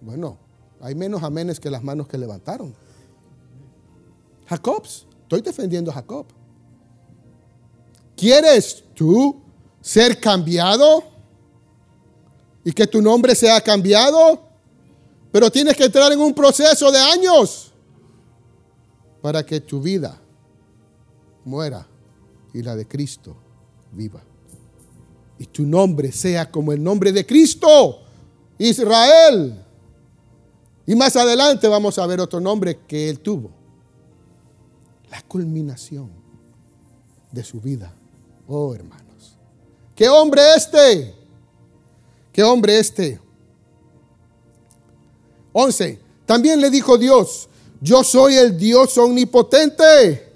Bueno, hay menos amenes que las manos que levantaron. Jacobs. Estoy defendiendo a Jacob. ¿Quieres tú ser cambiado? Y que tu nombre sea cambiado. Pero tienes que entrar en un proceso de años para que tu vida muera y la de Cristo viva. Y tu nombre sea como el nombre de Cristo, Israel. Y más adelante vamos a ver otro nombre que él tuvo. La culminación de su vida. Oh, hermanos. ¿Qué hombre este? ¿Qué hombre este? 11. También le dijo Dios, yo soy el Dios omnipotente.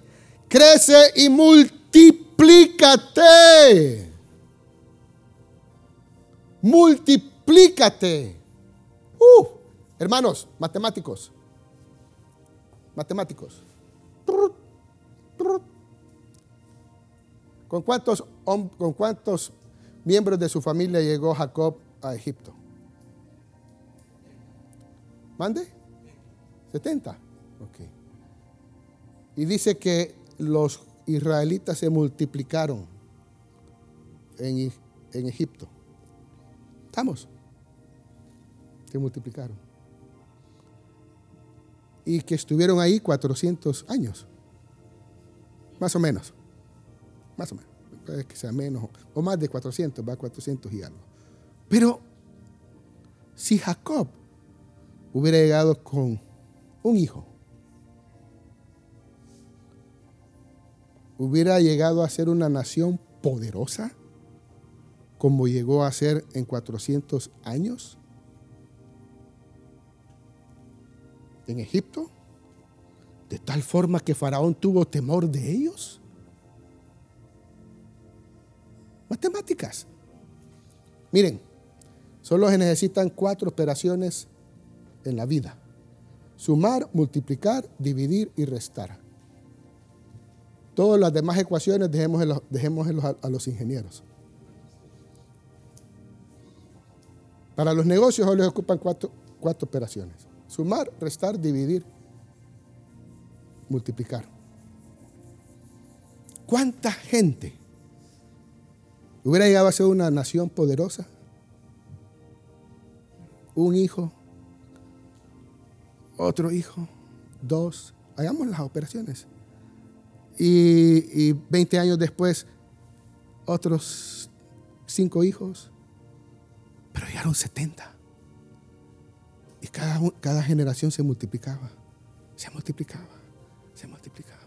Crece y multiplícate. Multiplícate. Uh, hermanos, matemáticos. Matemáticos. ¿Con cuántos, ¿Con cuántos miembros de su familia llegó Jacob a Egipto? ¿Mande? 70. Ok. Y dice que los israelitas se multiplicaron en, en Egipto. ¿Estamos? Se multiplicaron. Y que estuvieron ahí 400 años. Más o menos. Más o menos. Puede que sea menos o más de 400, va a 400 y algo. Pero si Jacob hubiera llegado con un hijo, hubiera llegado a ser una nación poderosa como llegó a ser en 400 años en Egipto, de tal forma que Faraón tuvo temor de ellos. Matemáticas. Miren, solo se necesitan cuatro operaciones en la vida. Sumar, multiplicar, dividir y restar. Todas las demás ecuaciones dejemos, a los ingenieros. Para los negocios solo les ocupan cuatro, cuatro operaciones. Sumar, restar, dividir, multiplicar. ¿Cuánta gente hubiera llegado a ser una nación poderosa? Un hijo, otro hijo, dos. Hagamos las operaciones. Y, 20 años después, otros cinco hijos. Pero llegaron 70. Y cada, cada generación se multiplicaba. Se multiplicaba. Se multiplicaba.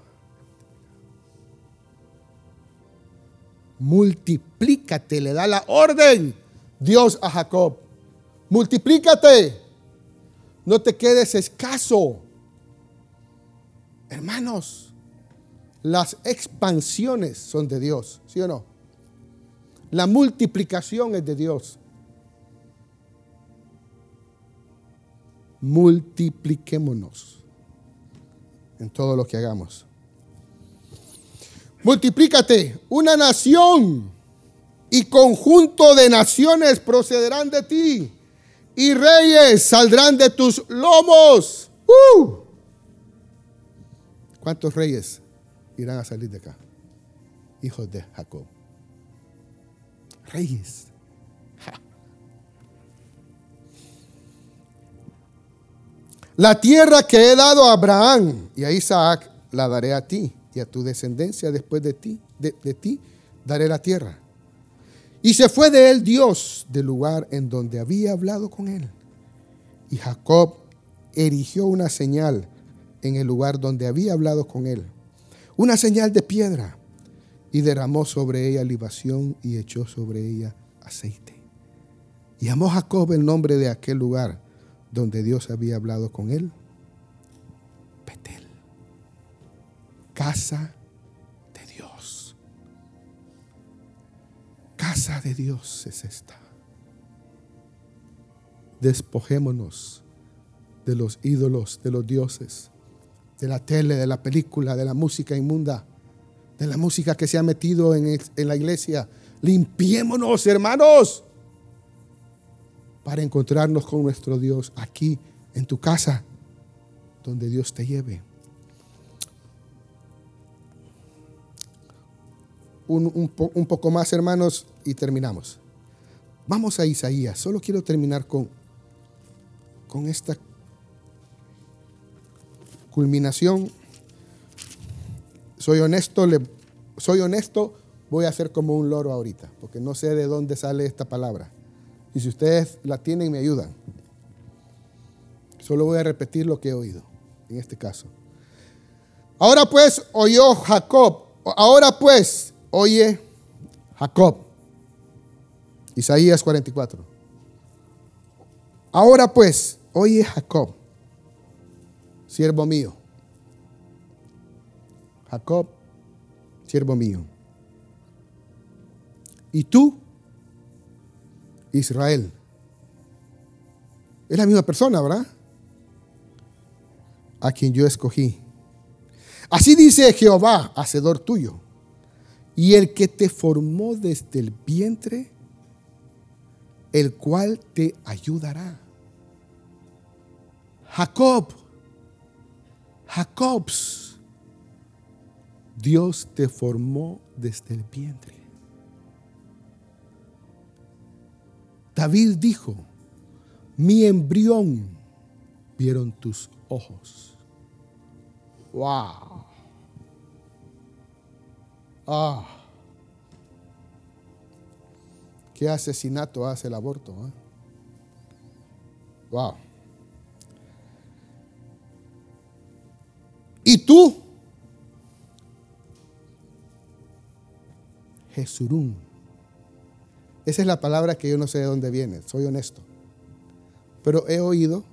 Multiplícate, le da la orden Dios a Jacob. Multiplícate. No te quedes escaso. Hermanos, las expansiones son de Dios, ¿sí o no? La multiplicación es de Dios. Multipliquémonos en todo lo que hagamos. Multiplícate, una nación y conjunto de naciones procederán de ti y reyes saldrán de tus lomos. ¡Uh! ¿Cuántos reyes irán a salir de acá? Hijos de Jacob. Reyes. La tierra que he dado a Abraham y a Isaac la daré a ti y a tu descendencia después de ti, de, ti daré la tierra. Y se fue de él Dios del lugar en donde había hablado con él. Y Jacob erigió una señal en el lugar donde había hablado con él, una señal de piedra, y derramó sobre ella libación y echó sobre ella aceite. Y llamó Jacob el nombre de aquel lugar donde Dios había hablado con él, Betel, casa de Dios. Casa de Dios es esta. Despojémonos de los ídolos, de los dioses, de la tele, de la película, de la música inmunda, de la música que se ha metido en, en la iglesia. Limpiémonos, hermanos para encontrarnos con nuestro Dios aquí en tu casa, donde Dios te lleve. Un, un, poco más, hermanos, y terminamos. Vamos a Isaías. Solo quiero terminar con, con esta culminación. Soy honesto, soy honesto, voy a hacer como un loro ahorita, porque no sé de dónde sale esta palabra. Y si ustedes la tienen, me ayudan. Solo voy a repetir lo que he oído en este caso. Ahora pues oyó Jacob. Ahora pues oye Jacob. Isaías 44. Ahora pues oye Jacob, siervo mío. Jacob, siervo mío. Y tú, Israel. Es la misma persona, ¿verdad? A quien yo escogí. Así dice Jehová, hacedor tuyo, y el que te formó desde el vientre, el cual te ayudará. Jacob, Jacobs, Dios te formó desde el vientre. David dijo, mi embrión vieron tus ojos. Wow. Ah. ¿Qué asesinato hace el aborto? Eh? Wow. ¿Y tú? Jesurún esa es la palabra que yo no sé de dónde viene, soy honesto. Pero he oído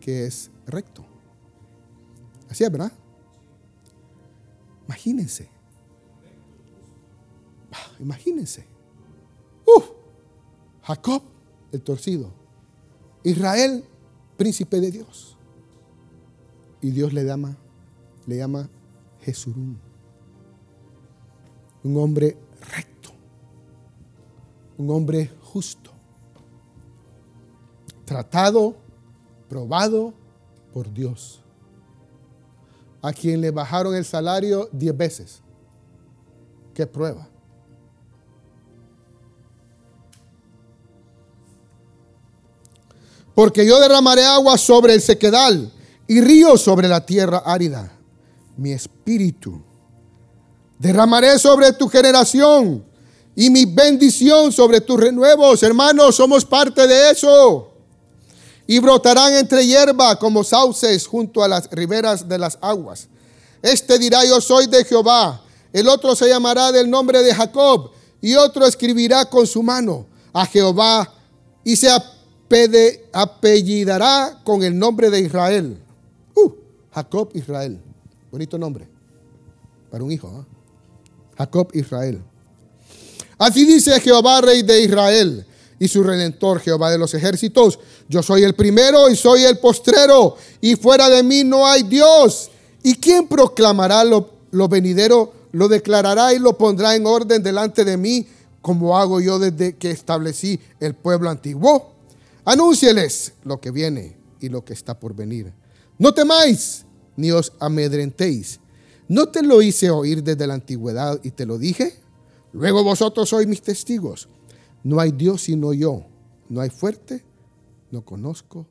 que es recto. Así es, ¿verdad? Imagínense. Ah, imagínense. Jacob, el torcido. Israel, príncipe de Dios. Y Dios le llama, le llama Jesurún. Un hombre recto un hombre justo, tratado, probado por Dios, a quien le bajaron el salario diez veces. ¿Qué prueba? Porque yo derramaré agua sobre el sequedal y ríos sobre la tierra árida. Mi espíritu derramaré sobre tu generación y mi bendición sobre tus renuevos. Hermanos, somos parte de eso. Y brotarán entre hierba como sauces junto a las riberas de las aguas. Este dirá, yo soy de Jehová. El otro se llamará del nombre de Jacob. Y otro escribirá con su mano a Jehová y se apellidará con el nombre de Israel. Uh, Jacob Israel. Bonito nombre. Para un hijo. ¿eh? Jacob Israel. Así dice Jehová, rey de Israel, y su redentor, Jehová de los ejércitos. Yo soy el primero y soy el postrero, y fuera de mí no hay Dios. ¿Y quién proclamará lo, lo venidero? Lo declarará y lo pondrá en orden delante de mí, como hago yo desde que establecí el pueblo antiguo. Anúncieles lo que viene y lo que está por venir. No temáis, ni os amedrentéis. ¿No te lo hice oír desde la antigüedad y te lo dije? Luego vosotros sois mis testigos. No hay Dios sino yo. No hay fuerte. No conozco